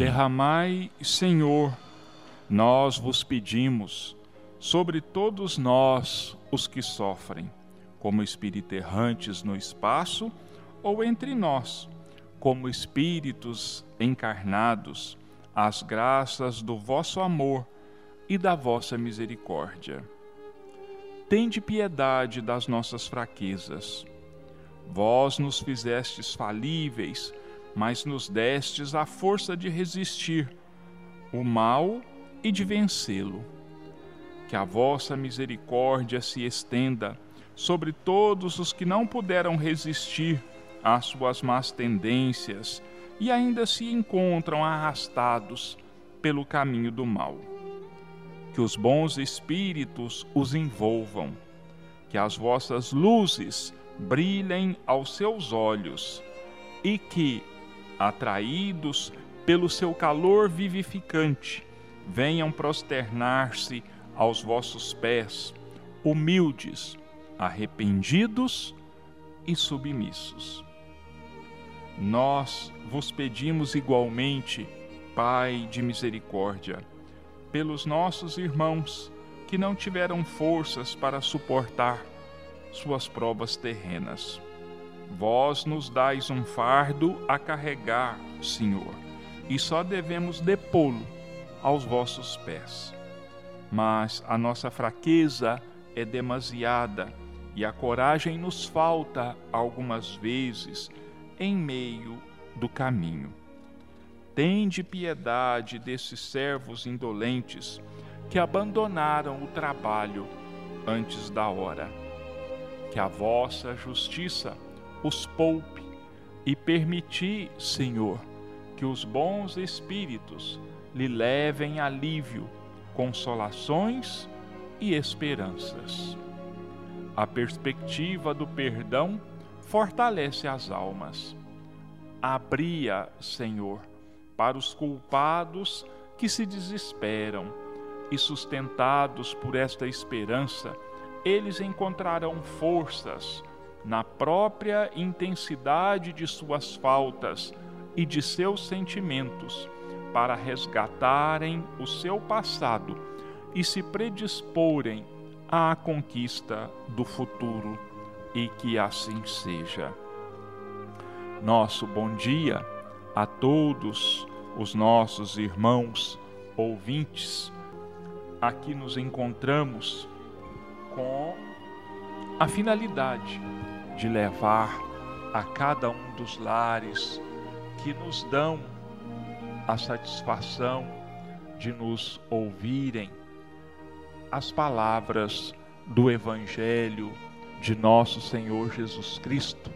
Derramai, Senhor, nós vos pedimos, sobre todos nós os que sofrem, como espíritos errantes no espaço ou entre nós, como espíritos encarnados, as graças do vosso amor e da vossa misericórdia. Tende piedade das nossas fraquezas. Vós nos fizestes falíveis, mas nos destes a força de resistir o mal e de vencê-lo. Que a vossa misericórdia se estenda sobre todos os que não puderam resistir às suas más tendências e ainda se encontram arrastados pelo caminho do mal. Que os bons espíritos os envolvam, que as vossas luzes brilhem aos seus olhos e que, atraídos pelo seu calor vivificante, venham prosternar-se aos vossos pés, humildes, arrependidos e submissos. Nós vos pedimos igualmente, Pai de misericórdia, pelos nossos irmãos que não tiveram forças para suportar suas provas terrenas. Vós nos dais um fardo a carregar, Senhor, e só devemos depô-lo aos vossos pés. Mas a nossa fraqueza é demasiada e a coragem nos falta algumas vezes em meio do caminho. Tende piedade desses servos indolentes que abandonaram o trabalho antes da hora. Que a vossa justiça os poupe e permiti, Senhor, que os bons espíritos lhe levem alívio, consolações e esperanças. A perspectiva do perdão fortalece as almas. Abria, Senhor, para os culpados que se desesperam, e sustentados por esta esperança, eles encontrarão forças na própria intensidade de suas faltas e de seus sentimentos para resgatarem o seu passado e se predisporem à conquista do futuro e que assim seja. Nosso bom dia a todos os nossos irmãos ouvintes. Aqui nos encontramos com a finalidade de levar a cada um dos lares que nos dão a satisfação de nos ouvirem as palavras do Evangelho de nosso Senhor Jesus Cristo,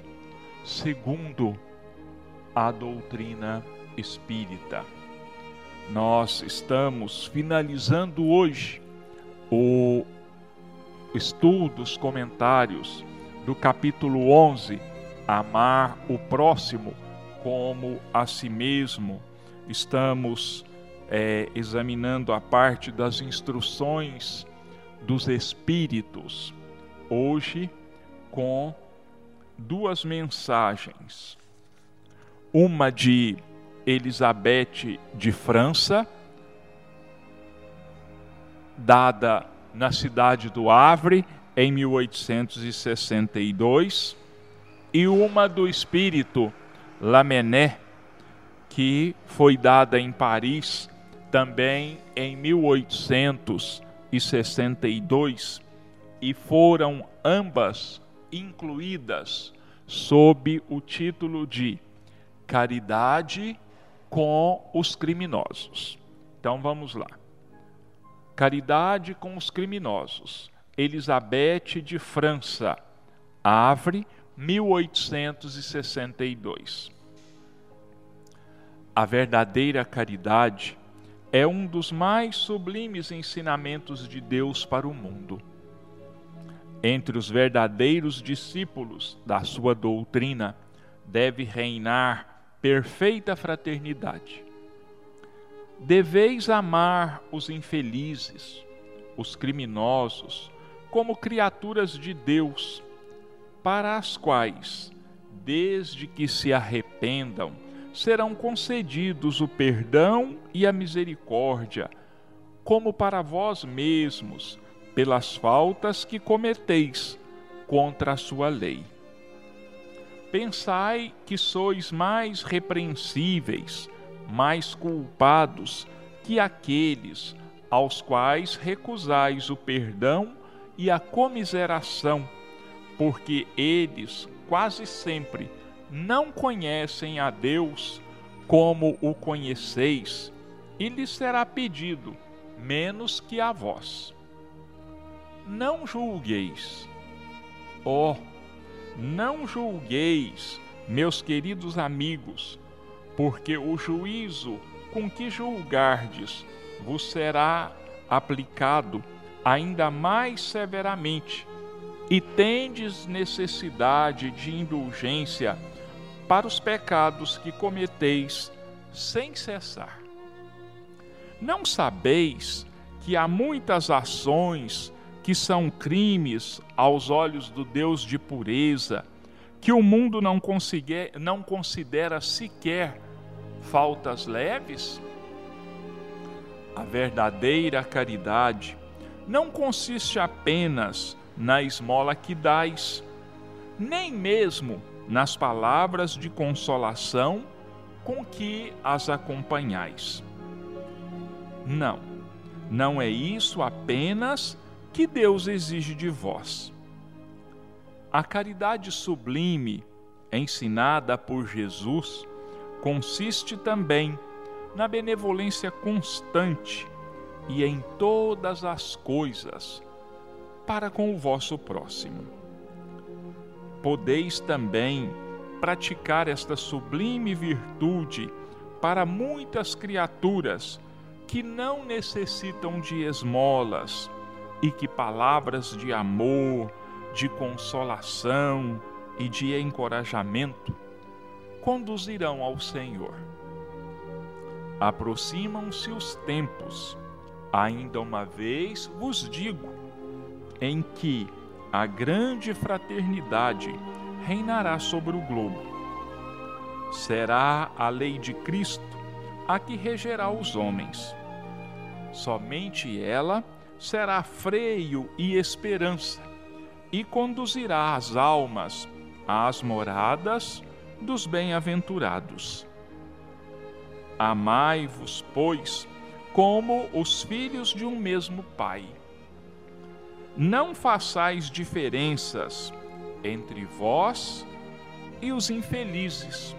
segundo a doutrina espírita. Nós estamos finalizando hoje o estudo, os comentários do capítulo 11, Amar o próximo como a si mesmo. Estamos é, examinando a parte das instruções dos Espíritos hoje com duas mensagens. Uma de Elizabeth de França, dada na cidade do Havre em 1862, e uma do espírito Lamennais, que foi dada em Paris também em 1862 e foram ambas incluídas sob o título de Caridade com os criminosos. Então vamos lá. Caridade com os criminosos. Elizabeth de França, Havre, 1862. A verdadeira caridade é um dos mais sublimes ensinamentos de Deus para o mundo entre os verdadeiros discípulos da sua doutrina deve reinar perfeita fraternidade. Deveis amar os infelizes, os criminosos, como criaturas de Deus, para as quais, desde que se arrependam, serão concedidos o perdão e a misericórdia, como para vós mesmos, pelas faltas que cometeis contra a sua lei. Pensai que sois mais repreensíveis, mais culpados que aqueles aos quais recusais o perdão e a comiseração, porque eles quase sempre não conhecem a Deus como o conheceis, e lhes será pedido menos que a vós. Não julgueis, ó, oh, não julgueis, meus queridos amigos, porque o juízo com que julgardes vos será aplicado ainda mais severamente, e tendes necessidade de indulgência para os pecados que cometeis sem cessar. Não sabeis que há muitas ações que são crimes aos olhos do Deus de pureza, que o mundo não, não considera sequer faltas leves? A verdadeira caridade não consiste apenas na esmola que dais, nem mesmo nas palavras de consolação com que as acompanhais. Não, não é isso apenas que Deus exige de vós. A caridade sublime, ensinada por Jesus, consiste também na benevolência constante e em todas as coisas para com o vosso próximo. Podeis também praticar esta sublime virtude para muitas criaturas que não necessitam de esmolas e que palavras de amor, de consolação e de encorajamento conduzirão ao Senhor. Aproximam-se os tempos, ainda uma vez vos digo, em que a grande fraternidade reinará sobre o globo. Será a lei de Cristo a que regerá os homens. Somente ela será freio e esperança, e conduzirá as almas às moradas dos bem-aventurados. Amai-vos, pois, como os filhos de um mesmo Pai. Não façais diferenças entre vós e os infelizes,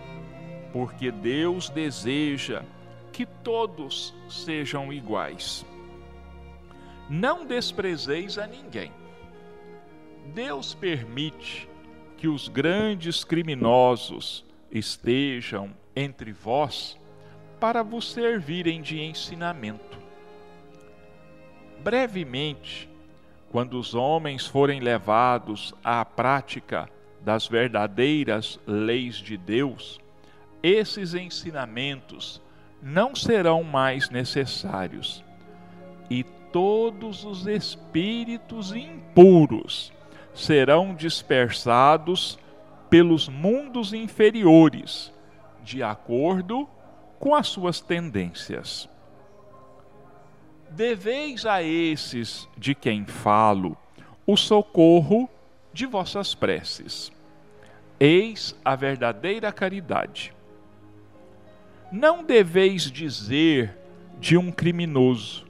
porque Deus deseja que todos sejam iguais. Não desprezeis a ninguém. Deus permite que os grandes criminosos estejam entre vós para vos servirem de ensinamento. Brevemente, quando os homens forem levados à prática das verdadeiras leis de Deus, esses ensinamentos não serão mais necessários, e todos os espíritos impuros serão dispersados pelos mundos inferiores, de acordo com as suas tendências. Deveis a esses de quem falo o socorro de vossas preces. Eis a verdadeira caridade. Não deveis dizer de um criminoso,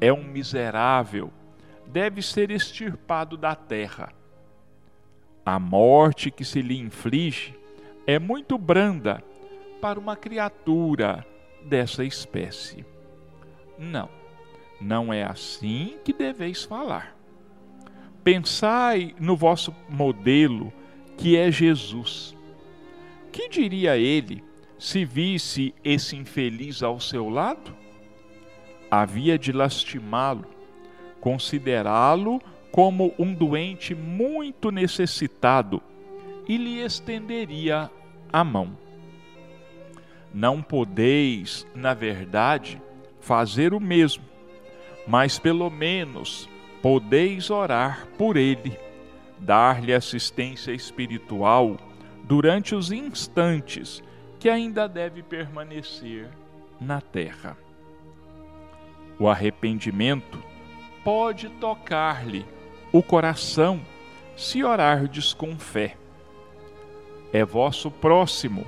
é um miserável deve ser extirpado da terra. A morte que se lhe inflige é muito branda para uma criatura dessa espécie. Não, não é assim que deveis falar. Pensai no vosso modelo, que é Jesus. Que diria ele se visse esse infeliz ao seu lado? Havia de lastimá-lo considerá-lo como um doente muito necessitado e lhe estenderia a mão. Não podeis, na verdade, fazer o mesmo, mas pelo menos podeis orar por ele, dar-lhe assistência espiritual durante os instantes que ainda deve permanecer na terra. O arrependimento pode tocar-lhe o coração se orardes com fé. É vosso próximo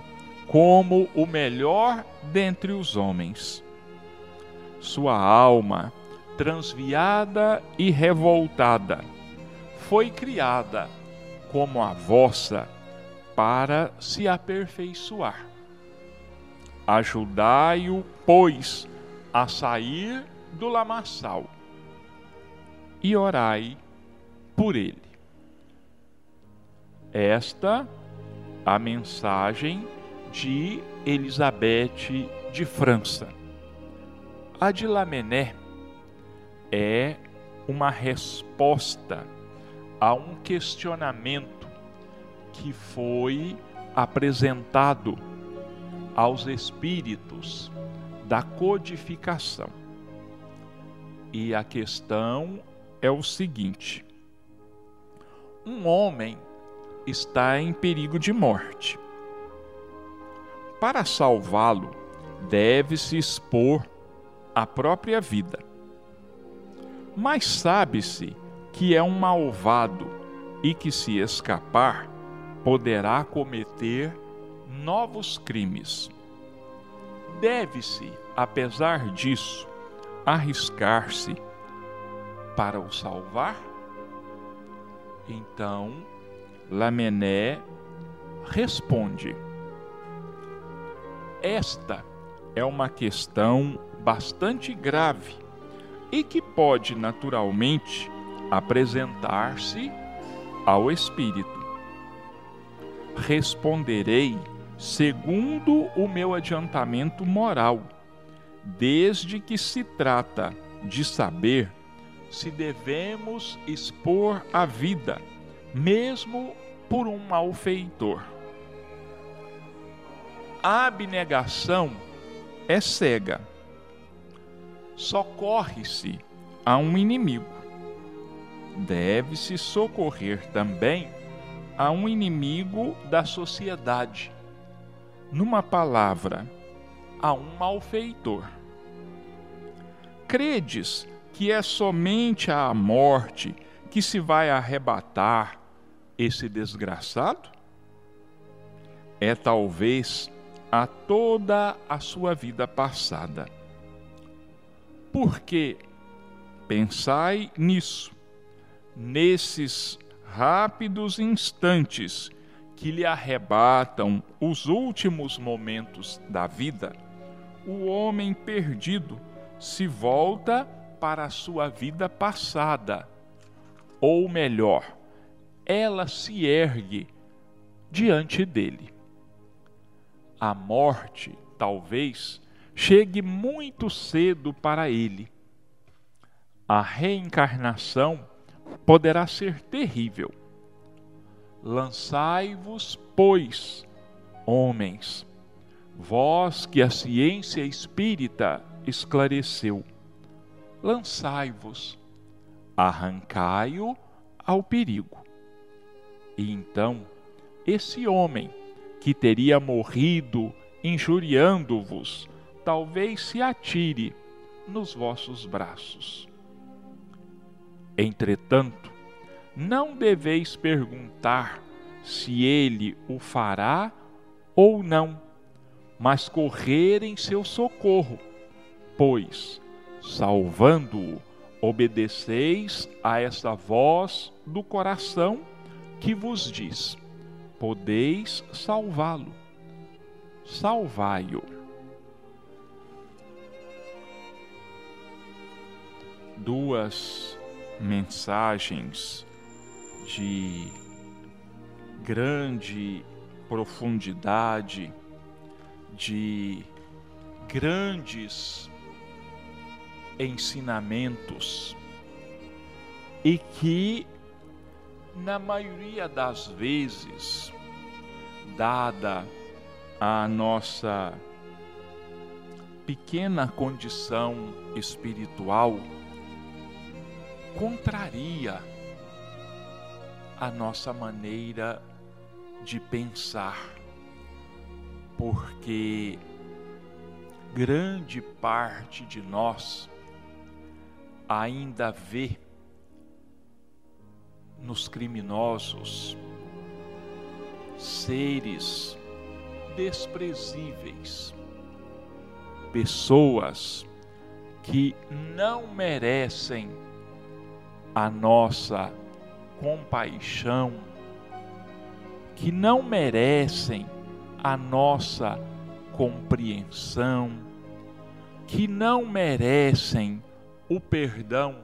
como o melhor dentre os homens. Sua alma, transviada e revoltada, foi criada como a vossa para se aperfeiçoar. Ajudai-o, pois, a sair do lamaçal e orai por ele. Esta a mensagem de Elizabeth de França. A de Lamennais é uma resposta a um questionamento que foi apresentado aos espíritos da codificação. E a questão é o seguinte: um homem está em perigo de morte. Para salvá-lo, deve-se expor a própria vida. Mas sabe-se que é um malvado e que, se escapar, poderá cometer novos crimes. Deve-se, apesar disso, arriscar-se para o salvar? Então, Lamené responde: Esta é uma questão bastante grave e que pode naturalmente apresentar-se ao Espírito. Responderei segundo o meu adiantamento moral, desde que se trata de saber se devemos expor a vida, mesmo por um malfeitor. Abnegação é cega. Socorre-se a um inimigo. Deve-se socorrer também a um inimigo da sociedade. Numa palavra, a um malfeitor. Credes que é somente a morte que se vai arrebatar esse desgraçado? É talvez a toda a sua vida passada. Porque pensai nisso, nesses rápidos instantes que lhe arrebatam os últimos momentos da vida, o homem perdido se volta para a sua vida passada. Ou melhor, ela se ergue diante dele. A morte, talvez, chegue muito cedo para ele. A reencarnação poderá ser terrível. Lançai-vos, pois, homens, vós que a ciência espírita esclareceu lançai-vos, arrancai-o ao perigo. E então, esse homem que teria morrido injuriando-vos, talvez se atire nos vossos braços. Entretanto, não deveis perguntar se ele o fará ou não, mas correr em seu socorro, pois salvando-o, obedeceis a esta voz do coração que vos diz: podeis salvá-lo. Salvai-o. Duas mensagens de grande profundidade, de grandes ensinamentos e que, na maioria das vezes, dada a nossa pequena condição espiritual, contraria a nossa maneira de pensar, porque grande parte de nós ainda vê nos criminosos seres desprezíveis, pessoas que não merecem a nossa compaixão, que não merecem a nossa compreensão, que não merecem o perdão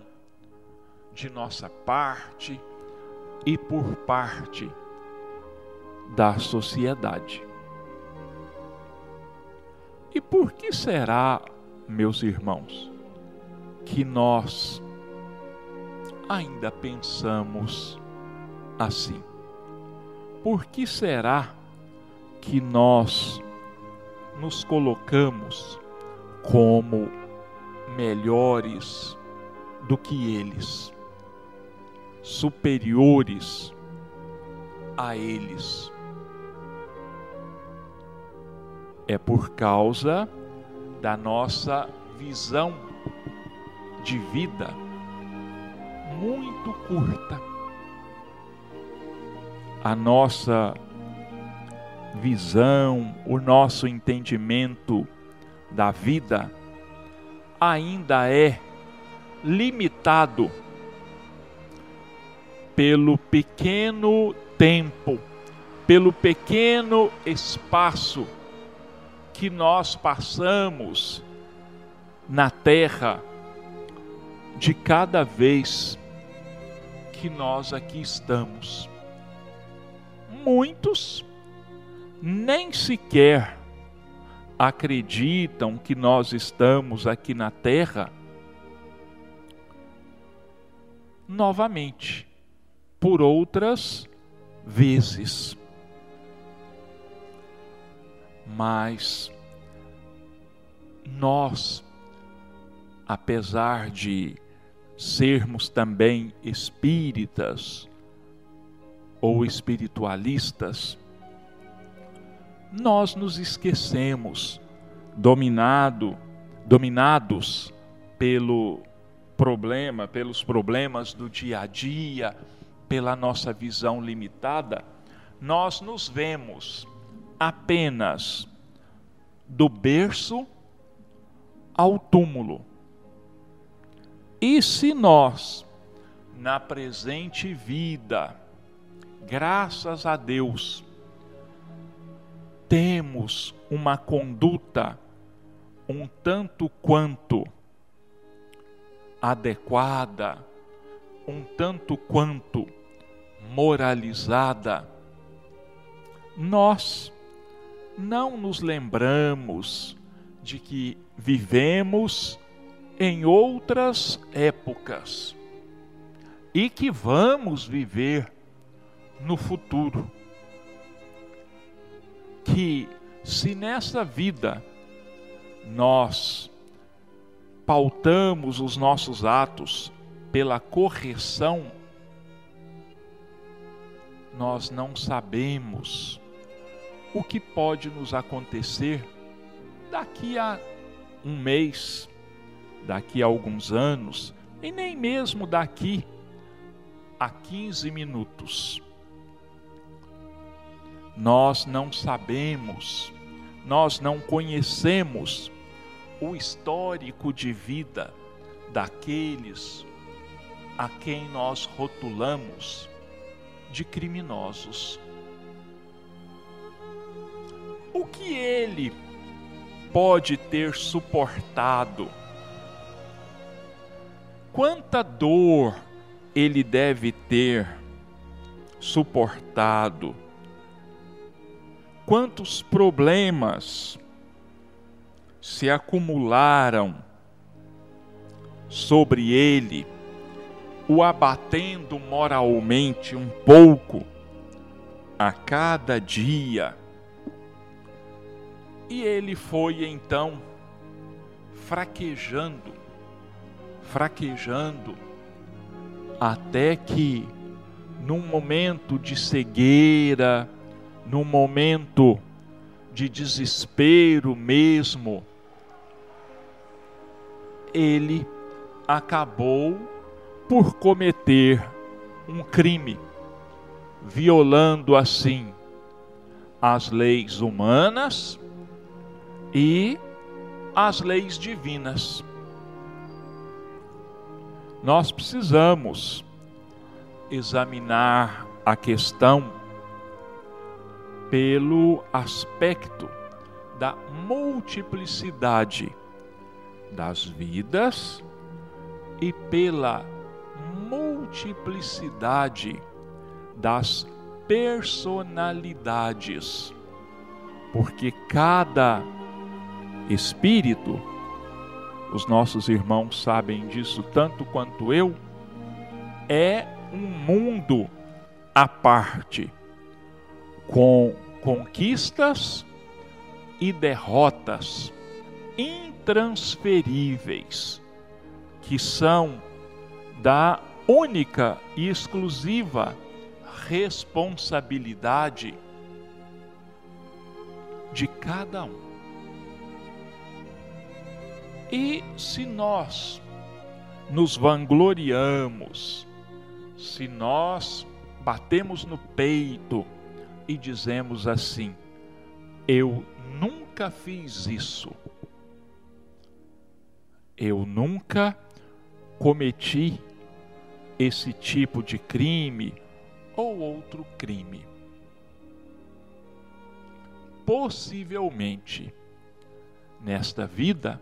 de nossa parte e por parte da sociedade. E por que será, meus irmãos, que nós ainda pensamos assim? Por que será que nós nos colocamos como melhores do que eles, superiores a eles. É por causa da nossa visão de vida muito curta. A nossa visão, o nosso entendimento da vida ainda é limitado pelo pequeno tempo, pelo pequeno espaço que nós passamos na terra de cada vez que nós aqui estamos. Muitos nem sequer acreditam que nós estamos aqui na terra novamente por outras vezes. Mas nós, apesar de sermos também espíritas ou espiritualistas, nós nos esquecemos, dominado, dominados pelo problema, pelos problemas do dia a dia, pela nossa visão limitada, nós nos vemos apenas do berço ao túmulo. E se nós, na presente vida, graças a Deus, temos uma conduta um tanto quanto adequada, um tanto quanto moralizada, nós não nos lembramos de que vivemos em outras épocas e que vamos viver no futuro. Que se nessa vida nós pautamos os nossos atos pela correção nós não sabemos o que pode nos acontecer daqui a um mês, daqui a alguns anos, e nem mesmo daqui a 15 minutos. Nós não sabemos, nós não conhecemos o histórico de vida daqueles a quem nós rotulamos de criminosos. O que ele pode ter suportado? Quanta dor ele deve ter suportado? Quantos problemas se acumularam sobre ele? O abatendo moralmente um pouco a cada dia. E ele foi então fraquejando, fraquejando, até que, num momento de cegueira, num momento de desespero mesmo, ele acabou por cometer um crime, violando assim as leis humanas e as leis divinas. Nós precisamos examinar a questão pelo aspecto da multiplicidade das vidas e pela multiplicidade das personalidades, porque cada espírito, os nossos irmãos sabem disso tanto quanto eu, é um mundo à parte, com conquistas e derrotas intransferíveis, que são da única e exclusiva responsabilidade de cada um. E se nós nos vangloriamos, se nós batemos no peito e dizemos assim: Eu nunca fiz isso, eu nunca cometi esse tipo de crime ou outro crime. Possivelmente, nesta vida,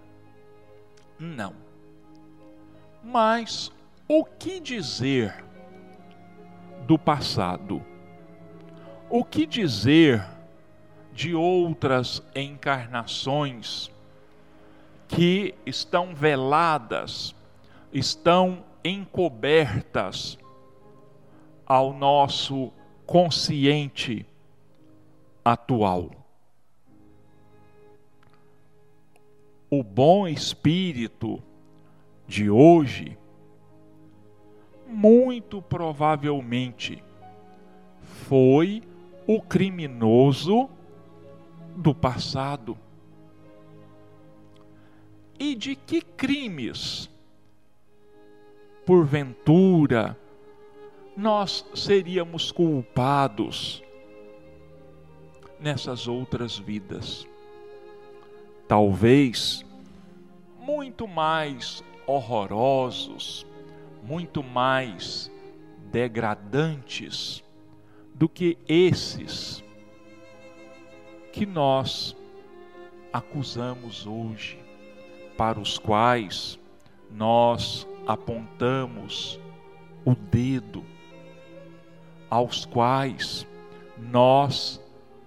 não. Mas o que dizer do passado? O que dizer de outras encarnações que estão veladas, estão encobertas ao nosso consciente atual. O bom espírito de hoje, muito provavelmente, foi o criminoso do passado. E de que crimes porventura, nós seríamos culpados nessas outras vidas. Talvez muito mais horrorosos, muito mais degradantes do que esses que nós acusamos hoje, para os quais nós apontamos o dedo aos quais nós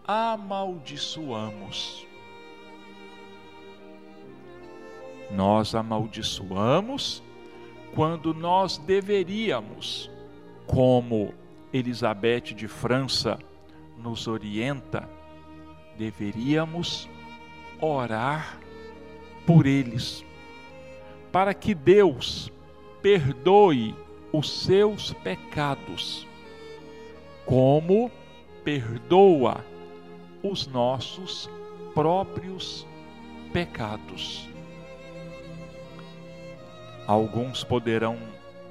amaldiçoamos. Nós amaldiçoamos quando nós deveríamos, como Elizabeth de França nos orienta, deveríamos orar por eles, para que Deus perdoe os seus pecados, como perdoa os nossos próprios pecados. Alguns poderão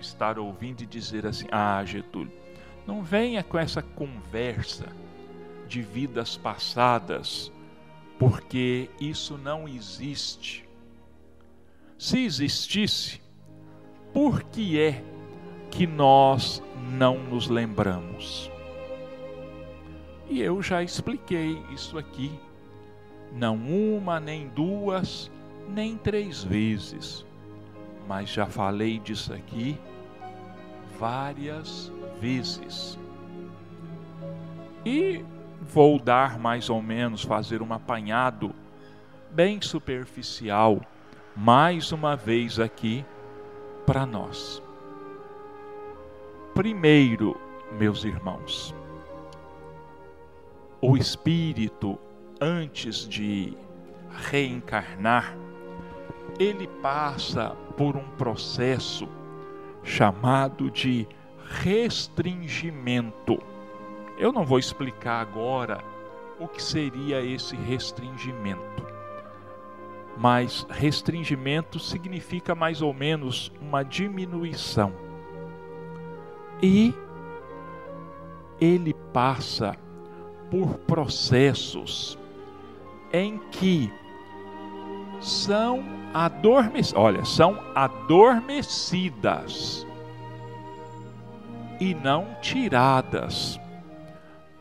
estar ouvindo e dizer assim: Ah, Getúlio, não venha com essa conversa de vidas passadas, porque isso não existe. Se existisse, por que é que nós não nos lembramos? E eu já expliquei isso aqui, não uma, nem duas, nem três vezes, mas já falei disso aqui várias vezes. E vou dar mais ou menos, fazer um apanhado bem superficial, mais uma vez aqui, para nós. Primeiro, meus irmãos, o espírito, antes de reencarnar, ele passa por um processo chamado de restringimento. Eu não vou explicar agora o que seria esse restringimento. Mas restringimento significa mais ou menos uma diminuição. E ele passa por processos em que são adormecidas, olha, são adormecidas e não tiradas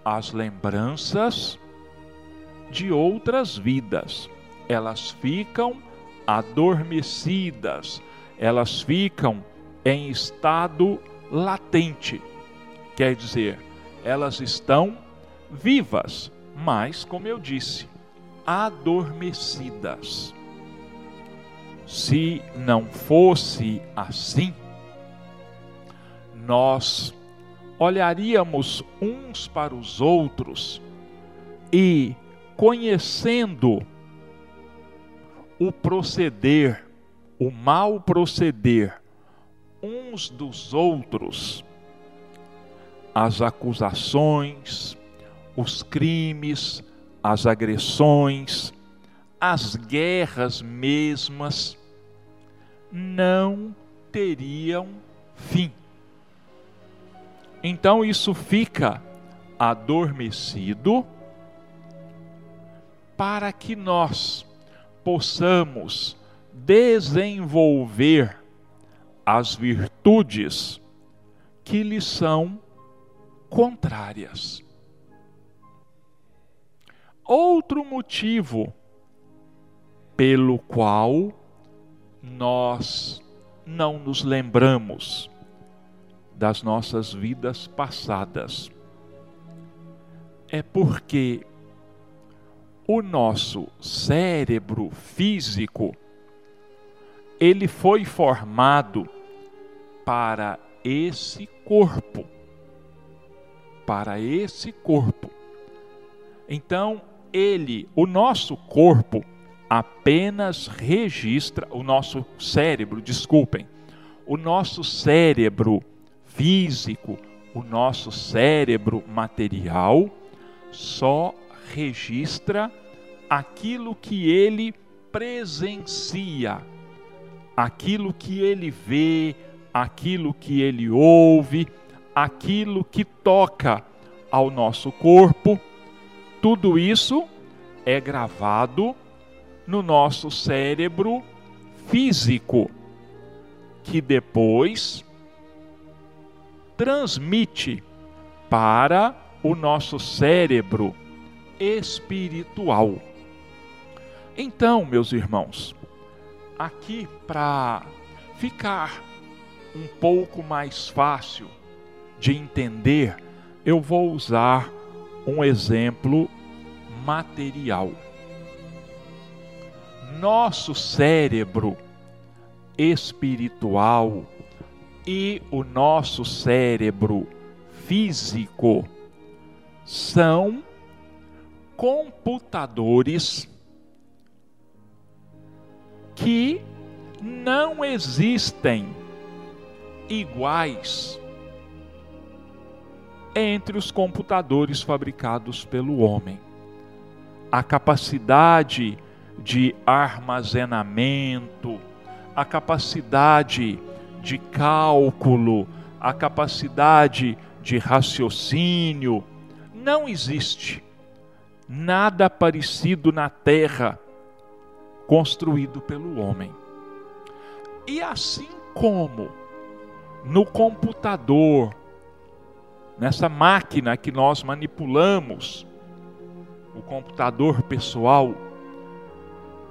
as lembranças de outras vidas. Elas ficam adormecidas, elas ficam em estado latente. Quer dizer, elas estão vivas, mas, como eu disse, adormecidas. Se não fosse assim, nós olharíamos uns para os outros e, conhecendo o proceder, o mal proceder uns dos outros, as acusações, os crimes, as agressões, as guerras mesmas, não teriam fim. Então isso fica adormecido para que nós possamos desenvolver as virtudes que lhe são contrárias. Outro motivo pelo qual nós não nos lembramos das nossas vidas passadas. É porque o nosso cérebro físico ele foi formado para esse corpo. Para esse corpo. Então, ele, o nosso corpo, apenas registra, o nosso cérebro, desculpem, o nosso cérebro físico, o nosso cérebro material só registra aquilo que ele presencia, aquilo que ele vê, aquilo que ele ouve, aquilo que toca ao nosso corpo. Tudo isso é gravado no nosso cérebro físico, que depois transmite para o nosso cérebro espiritual. Então, meus irmãos, aqui para ficar um pouco mais fácil de entender, eu vou usar um exemplo material. Nosso cérebro espiritual e o nosso cérebro físico são computadores que não existem iguais entre os computadores fabricados pelo homem. A capacidade de armazenamento, a capacidade de cálculo, a capacidade de raciocínio, não existe nada parecido na terra construído pelo homem. E assim como no computador, nessa máquina que nós manipulamos, o computador pessoal,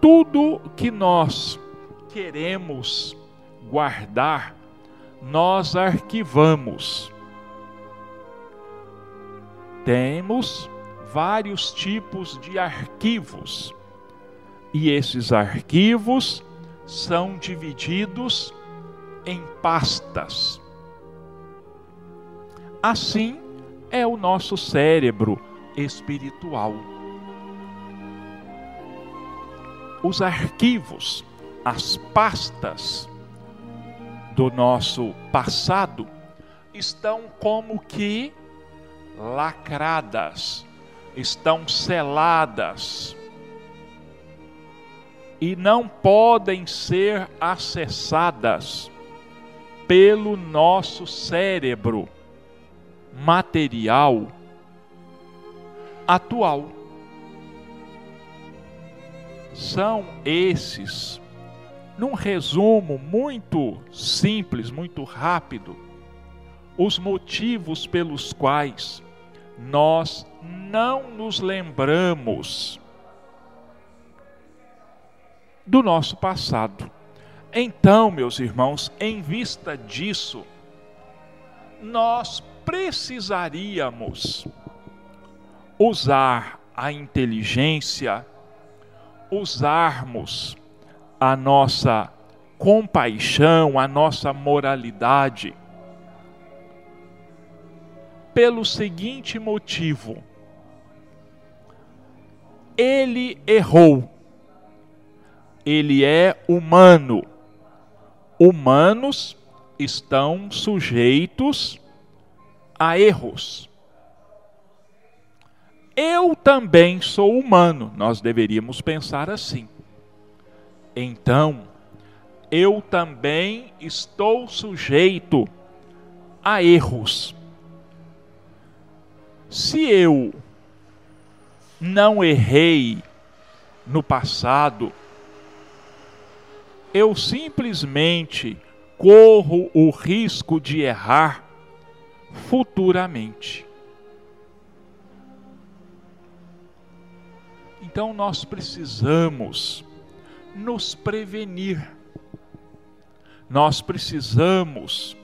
tudo que nós queremos guardar, nós arquivamos. Temos vários tipos de arquivos, e esses arquivos são divididos em pastas. Assim é o nosso cérebro espiritual. Os arquivos, as pastas, do nosso passado estão como que lacradas, estão seladas e não podem ser acessadas pelo nosso cérebro material atual. São esses, num resumo muito simples, muito rápido, os motivos pelos quais nós não nos lembramos do nosso passado. Então, meus irmãos, em vista disso, nós precisaríamos usar a inteligência, usarmos a nossa compaixão, a nossa moralidade, pelo seguinte motivo: ele errou, ele é humano humanos estão sujeitos a erros. Eu também sou humano, nós deveríamos pensar assim. Então, eu também estou sujeito a erros. Se eu não errei no passado, eu simplesmente corro o risco de errar futuramente. Então nós precisamos nos prevenir. Nós precisamos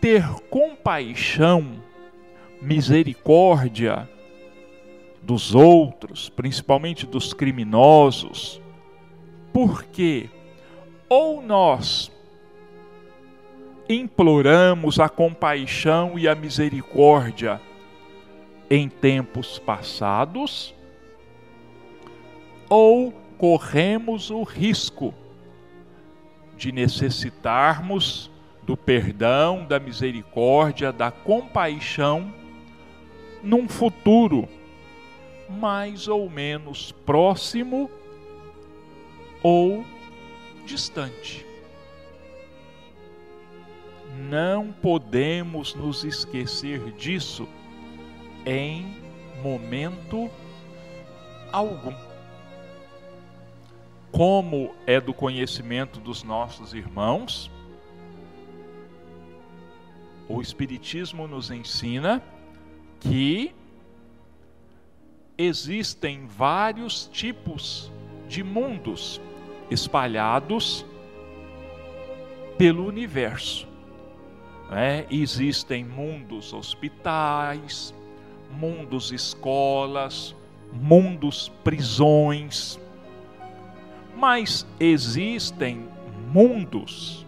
ter compaixão, misericórdia dos outros, principalmente dos criminosos, porque ou nós imploramos a compaixão e a misericórdia em tempos passados, ou corremos o risco de necessitarmos do perdão, da misericórdia, da compaixão num futuro mais ou menos próximo ou distante. Não podemos nos esquecer disso em momento algum. Como é do conhecimento dos nossos irmãos, o Espiritismo nos ensina que existem vários tipos de mundos espalhados pelo universo. É, existem mundos hospitais, mundos escolas, mundos prisões, mas existem mundos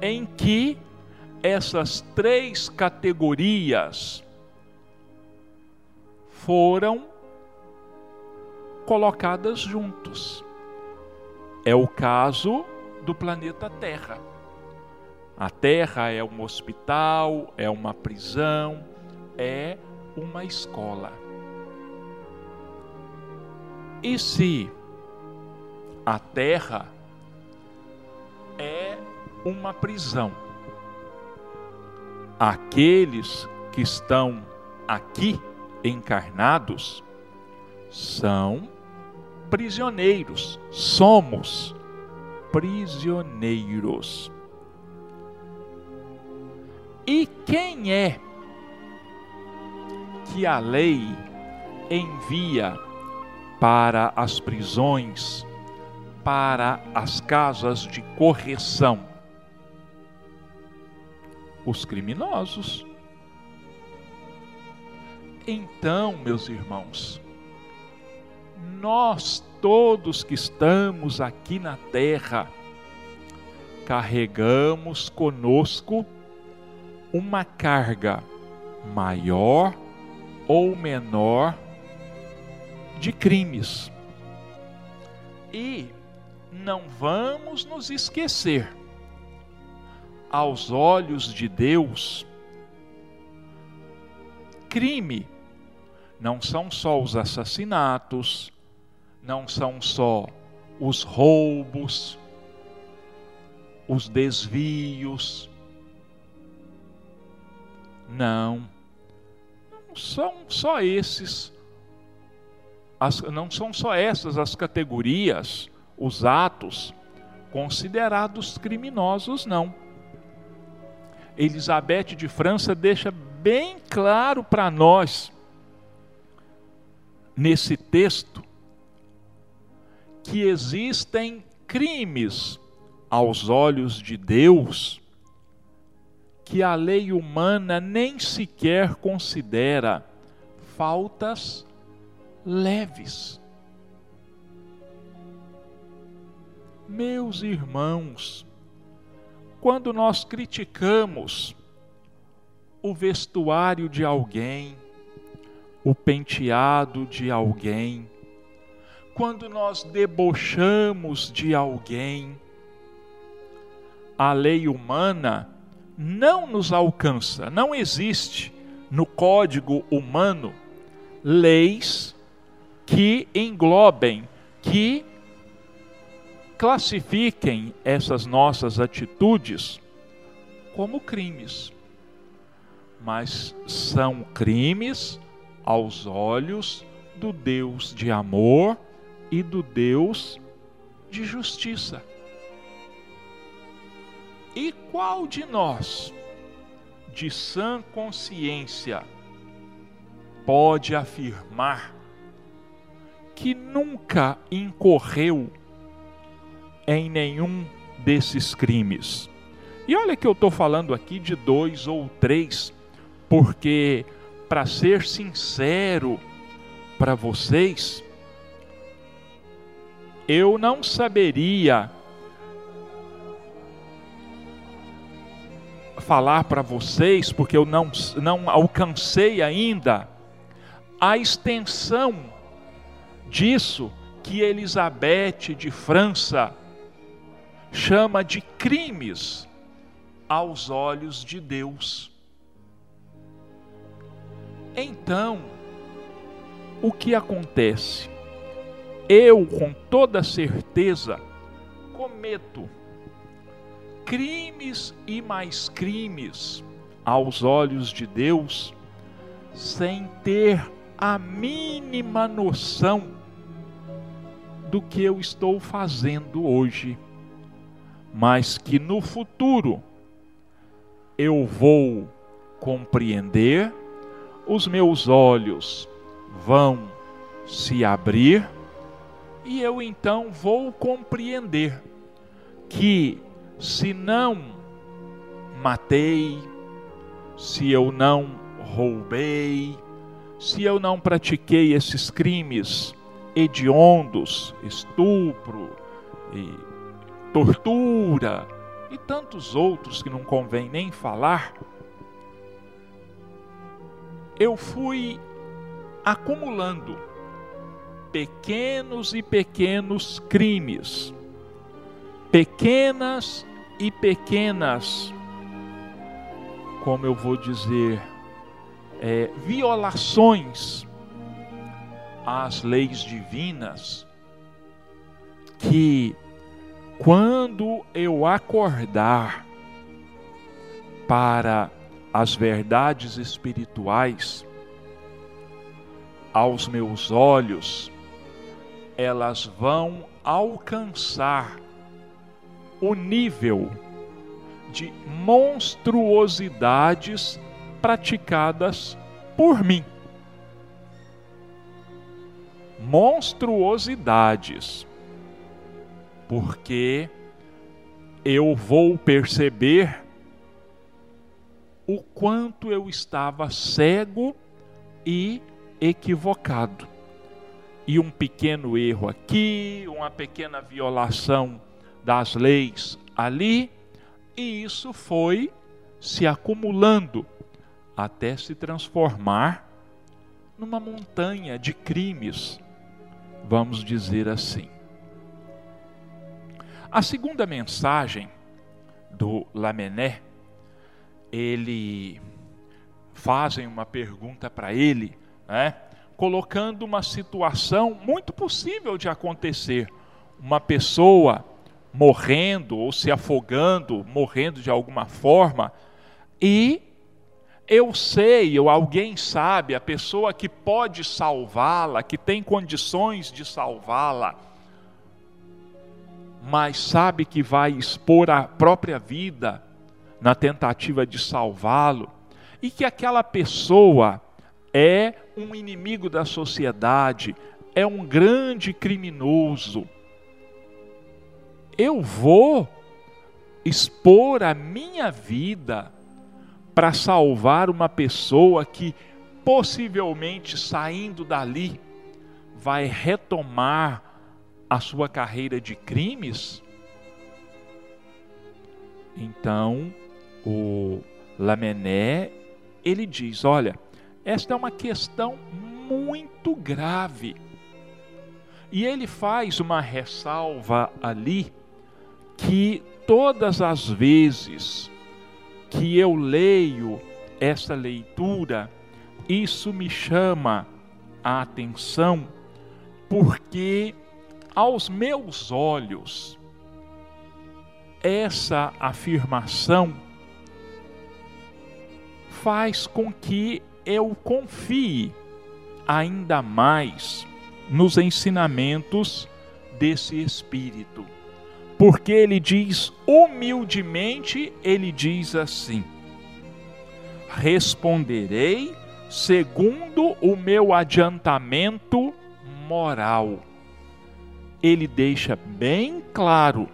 em que essas três categorias foram colocadas juntos. É o caso do planeta Terra. A Terra é um hospital, é uma prisão, é uma escola. E se a Terra é uma prisão, aqueles que estão aqui encarnados são prisioneiros, somos prisioneiros. E quem é que a lei envia para as prisões, para as casas de correção? Os criminosos. Então, meus irmãos, nós todos que estamos aqui na terra carregamos conosco uma carga maior ou menor de crimes. E não vamos nos esquecer, aos olhos de Deus, crime não são só os assassinatos, não são só os roubos, os desvios. Não, não são só esses, as, não são só essas as categorias, os atos considerados criminosos, não. Elizabeth de França deixa bem claro para nós, nesse texto, que existem crimes aos olhos de Deus que a lei humana nem sequer considera faltas leves. Meus irmãos, quando nós criticamos o vestuário de alguém, o penteado de alguém, quando nós debochamos de alguém, a lei humana não nos alcança, não existe no código humano leis que englobem, que classifiquem essas nossas atitudes como crimes. Mas são crimes aos olhos do Deus de amor e do Deus de justiça. E qual de nós, de sã consciência, pode afirmar que nunca incorreu em nenhum desses crimes? E olha que eu estou falando aqui de dois ou três, porque, para ser sincero para vocês, eu não saberia falar para vocês, porque eu não, não alcancei ainda a extensão disso que Elizabeth de França chama de crimes aos olhos de Deus. Então, o que acontece? Eu, com toda certeza, cometo crimes e mais crimes aos olhos de Deus, sem ter a mínima noção do que eu estou fazendo hoje, mas que no futuro eu vou compreender, os meus olhos vão se abrir e eu então vou compreender que se não matei, se eu não roubei, se eu não pratiquei esses crimes hediondos, estupro, e tortura e tantos outros que não convém nem falar, eu fui acumulando pequenos e pequenos crimes, pequenas e pequenas, como eu vou dizer, é, violações às leis divinas, que quando eu acordar para as verdades espirituais, aos meus olhos, elas vão alcançar o nível de monstruosidades praticadas por mim. Monstruosidades. Porque eu vou perceber o quanto eu estava cego e equivocado. E um pequeno erro aqui, uma pequena violação das leis ali, e isso foi se acumulando até se transformar numa montanha de crimes, vamos dizer assim. A segunda mensagem do Lamené, ele fazem uma pergunta para ele, né? Colocando uma situação muito possível de acontecer. Uma pessoa morrendo ou se afogando, morrendo de alguma forma, e eu sei, ou alguém sabe, a pessoa que pode salvá-la, que tem condições de salvá-la, mas sabe que vai expor a própria vida na tentativa de salvá-lo, e que aquela pessoa é um inimigo da sociedade, é um grande criminoso. Eu vou expor a minha vida para salvar uma pessoa que possivelmente saindo dali vai retomar a sua carreira de crimes? Então, o Lamené, ele diz, olha, esta é uma questão muito grave. E ele faz uma ressalva ali que todas as vezes que eu leio essa leitura, isso me chama a atenção, porque aos meus olhos, essa afirmação faz com que eu confie ainda mais nos ensinamentos desse Espírito porque ele diz humildemente, ele diz assim: Responderei segundo o meu adiantamento moral. Ele deixa bem claro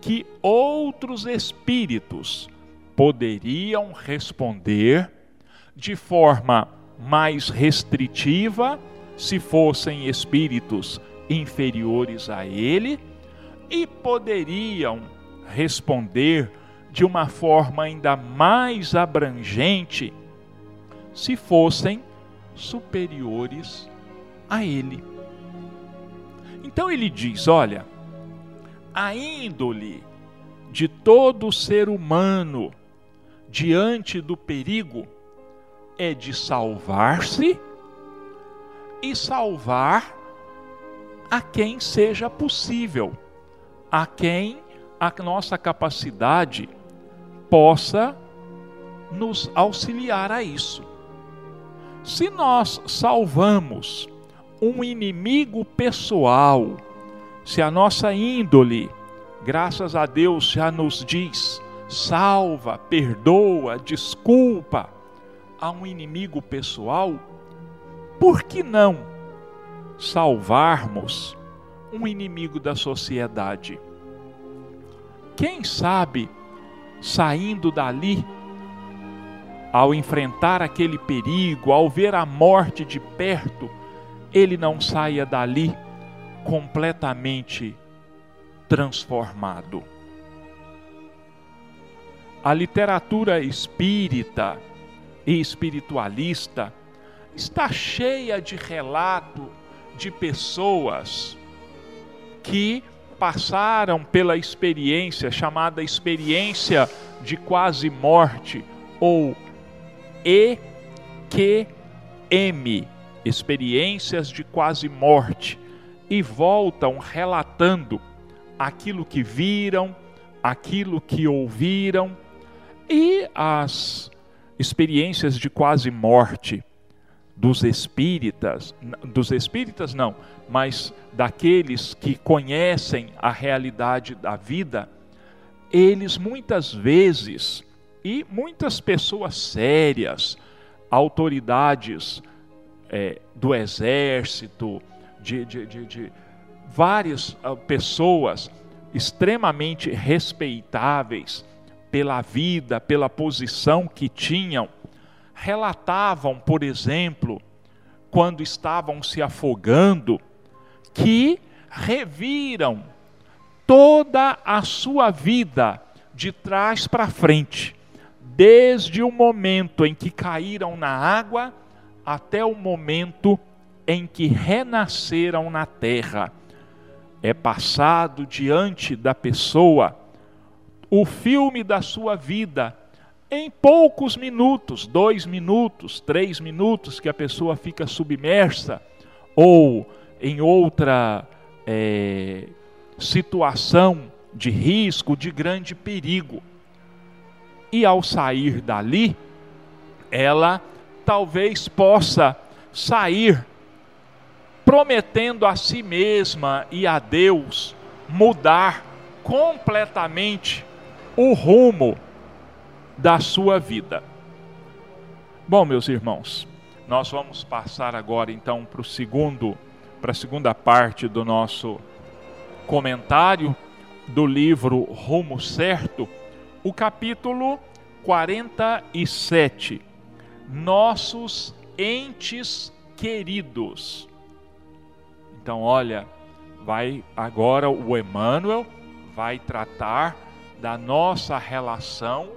que outros espíritos poderiam responder de forma mais restritiva se fossem espíritos inferiores a ele e poderiam responder de uma forma ainda mais abrangente se fossem superiores a ele. Então ele diz: olha, a índole de todo ser humano diante do perigo é de salvar-se e salvar a quem seja possível a quem a nossa capacidade possa nos auxiliar a isso. Se nós salvamos um inimigo pessoal, se a nossa índole, graças a Deus, já nos diz salva, perdoa, desculpa a um inimigo pessoal, por que não salvarmos um inimigo da sociedade. Quem sabe, saindo dali, ao enfrentar aquele perigo, ao ver a morte de perto, ele não saia dali completamente transformado. A literatura espírita e espiritualista está cheia de relato de pessoas que passaram pela experiência chamada experiência de quase morte ou EQM, experiências de quase morte, e voltam relatando aquilo que viram, aquilo que ouviram e as experiências de quase morte dos espíritas, dos espíritas não, mas daqueles que conhecem a realidade da vida, eles muitas vezes, e muitas pessoas sérias, autoridades é, do exército, de, de, de, de várias uh, pessoas extremamente respeitáveis pela vida, pela posição que tinham, relatavam, por exemplo, quando estavam se afogando, que reviram toda a sua vida de trás para frente, desde o momento em que caíram na água até o momento em que renasceram na terra. É passado diante da pessoa o filme da sua vida em poucos minutos, dois minutos, três minutos, que a pessoa fica submersa, ou em outra é, situação de risco, de grande perigo. E ao sair dali, ela talvez possa sair prometendo a si mesma e a Deus mudar completamente o rumo da sua vida. Bom, meus irmãos, nós vamos passar agora então para o segundo, para a segunda parte do nosso comentário do livro Rumo Certo, o capítulo 47. Nossos entes queridos. Então, olha, vai agora o Emmanuel vai tratar da nossa relação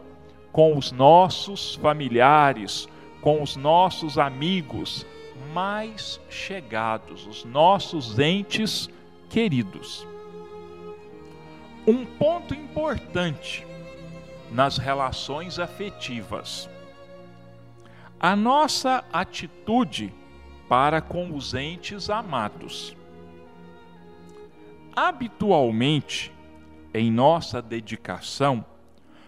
com os nossos familiares, com os nossos amigos mais chegados, os nossos entes queridos. Um ponto importante nas relações afetivas. A nossa atitude para com os entes amados habitualmente, em nossa dedicação,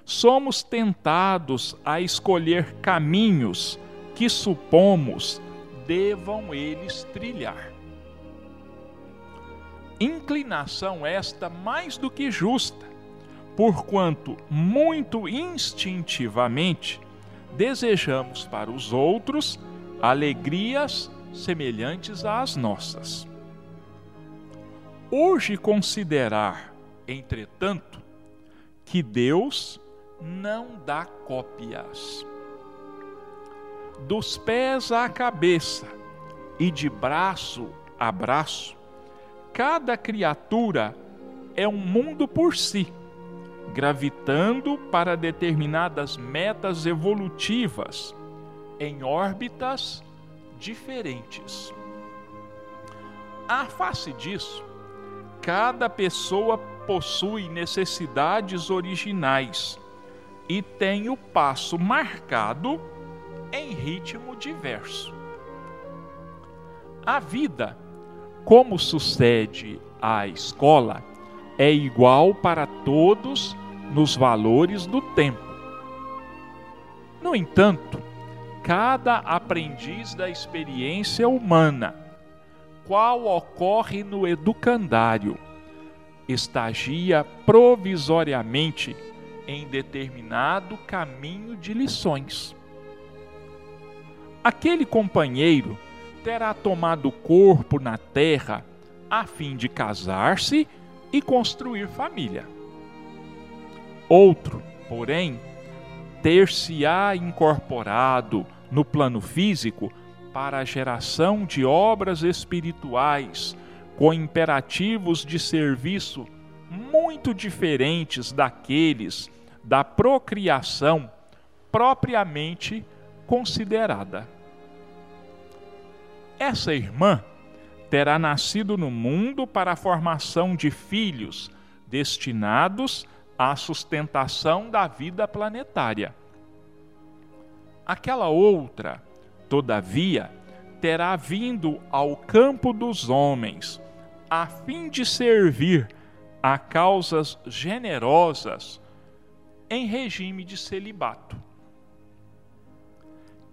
somos tentados a escolher caminhos que supomos devam eles trilhar. Inclinação esta mais do que justa, porquanto muito instintivamente desejamos para os outros alegrias semelhantes às nossas. Hoje considerar, entretanto, que Deus não dá cópias. Dos pés à cabeça e de braço a braço, cada criatura é um mundo por si, gravitando para determinadas metas evolutivas em órbitas diferentes. A face disso, cada pessoa possui necessidades originais e tem o passo marcado em ritmo diverso. A vida, como sucede à escola, é igual para todos nos valores do tempo. No entanto, cada aprendiz da experiência humana qual ocorre no educandário, estagia provisoriamente em determinado caminho de lições. Aquele companheiro terá tomado corpo na terra a fim de casar-se e construir família. Outro, porém, ter-se-á incorporado no plano físico para a geração de obras espirituais com imperativos de serviço muito diferentes daqueles da procriação propriamente considerada. Essa irmã terá nascido no mundo para a formação de filhos destinados à sustentação da vida planetária. Aquela outra, Todavia, terá vindo ao campo dos homens, a fim de servir a causas generosas em regime de celibato.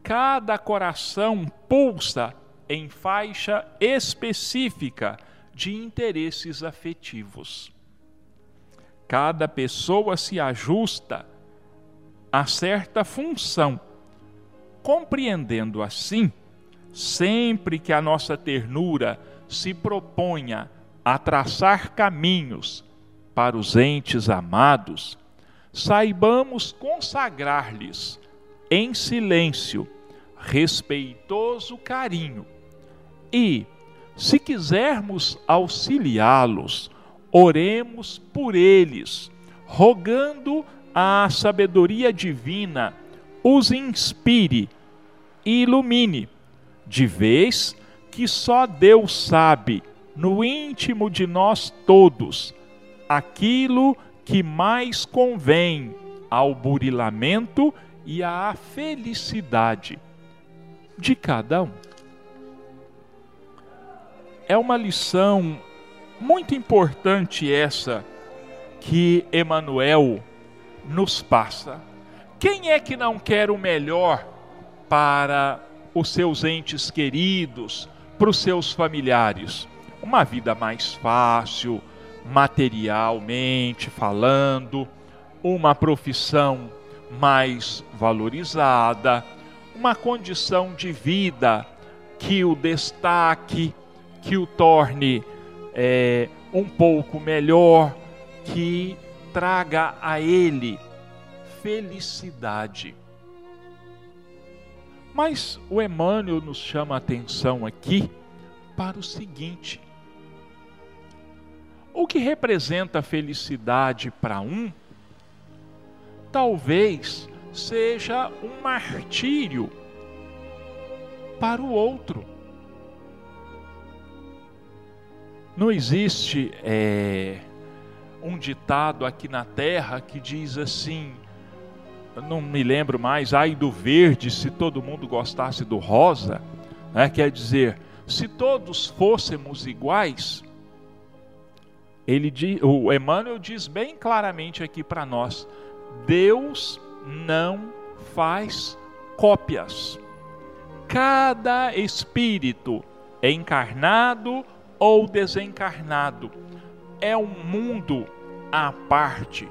Cada coração pulsa em faixa específica de interesses afetivos. Cada pessoa se ajusta a certa função Compreendendo assim, sempre que a nossa ternura se proponha a traçar caminhos para os entes amados, saibamos consagrar-lhes em silêncio respeitoso carinho e, se quisermos auxiliá-los, oremos por eles, rogando a sabedoria divina os inspire e ilumine, de vez que só Deus sabe, no íntimo de nós todos, aquilo que mais convém ao burilamento e à felicidade de cada um. É uma lição muito importante essa que Emmanuel nos passa. Quem é que não quer o melhor para os seus entes queridos, para os seus familiares? Uma vida mais fácil, materialmente falando, uma profissão mais valorizada, uma condição de vida que o destaque, que o torne é, um pouco melhor, que traga a ele felicidade. Mas o Emmanuel nos chama a atenção aqui para o seguinte: o que representa felicidade para um, talvez seja um martírio para o outro. Não existe é, um ditado aqui na terra que diz assim: não me lembro mais, ai do verde se todo mundo gostasse do rosa, né? quer dizer, se todos fôssemos iguais, ele o Emmanuel diz bem claramente aqui para nós: Deus não faz cópias. Cada espírito encarnado ou desencarnado é um mundo à parte,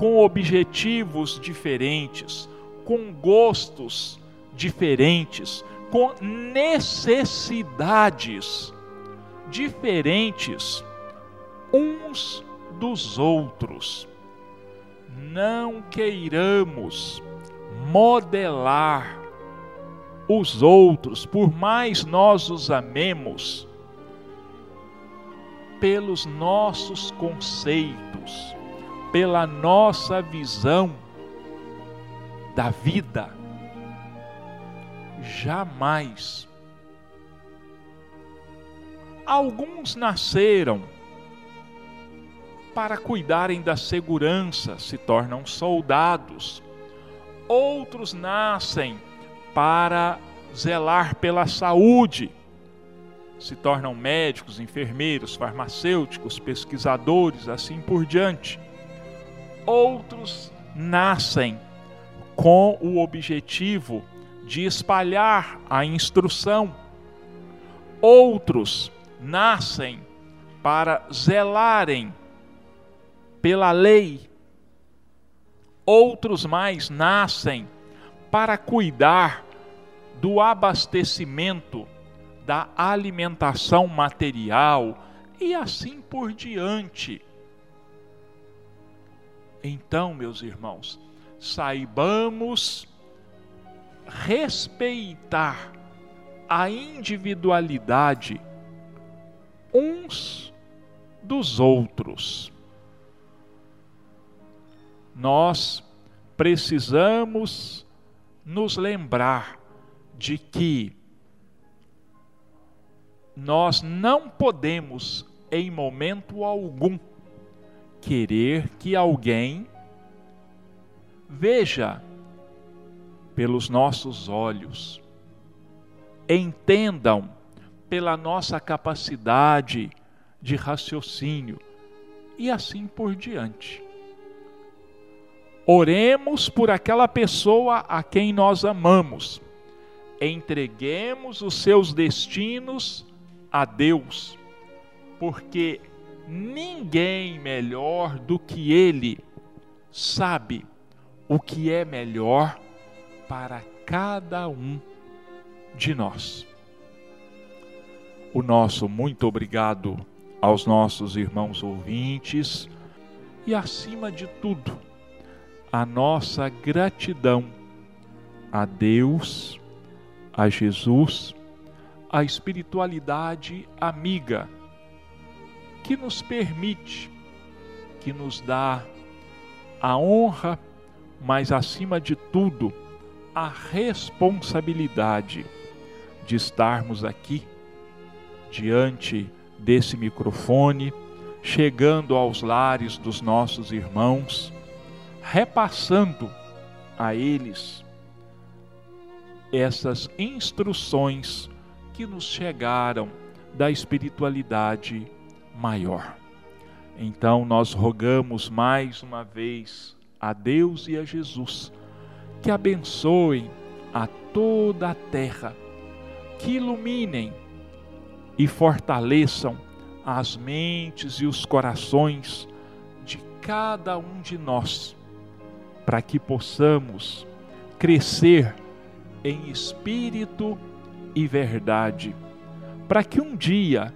com objetivos diferentes, com gostos diferentes, com necessidades diferentes uns dos outros. Não queiramos modelar os outros, por mais nós os amemos, pelos nossos conceitos, pela nossa visão da vida. Jamais. Alguns nasceram para cuidarem da segurança, se tornam soldados. Outros nascem para zelar pela saúde, se tornam médicos, enfermeiros, farmacêuticos, pesquisadores, assim por diante. Outros nascem com o objetivo de espalhar a instrução. Outros nascem para zelarem pela lei. Outros mais nascem para cuidar do abastecimento, da alimentação material e assim por diante. Então, meus irmãos, saibamos respeitar a individualidade uns dos outros. Nós precisamos nos lembrar de que nós não podemos, em momento algum, querer que alguém veja pelos nossos olhos, entendam pela nossa capacidade de raciocínio e assim por diante. Oremos por aquela pessoa a quem nós amamos. Entreguemos os seus destinos a Deus, porque ninguém melhor do que Ele sabe o que é melhor para cada um de nós. O nosso muito obrigado aos nossos irmãos ouvintes e, acima de tudo, a nossa gratidão a Deus, a Jesus, a espiritualidade amiga que nos permite, que nos dá a honra, mas acima de tudo, a responsabilidade de estarmos aqui diante desse microfone, chegando aos lares dos nossos irmãos repassando a eles essas instruções que nos chegaram da espiritualidade maior. Então nós rogamos mais uma vez a Deus e a Jesus que abençoem a toda a terra, que iluminem e fortaleçam as mentes e os corações de cada um de nós, para que possamos crescer em espírito e verdade, para que um dia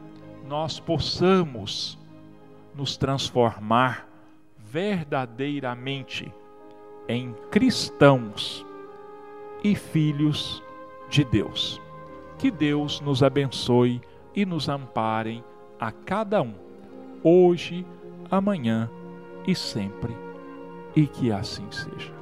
nós possamos nos transformar verdadeiramente em cristãos e filhos de Deus. Que Deus nos abençoe e nos amparem a cada um, hoje, amanhã e sempre, e que assim seja.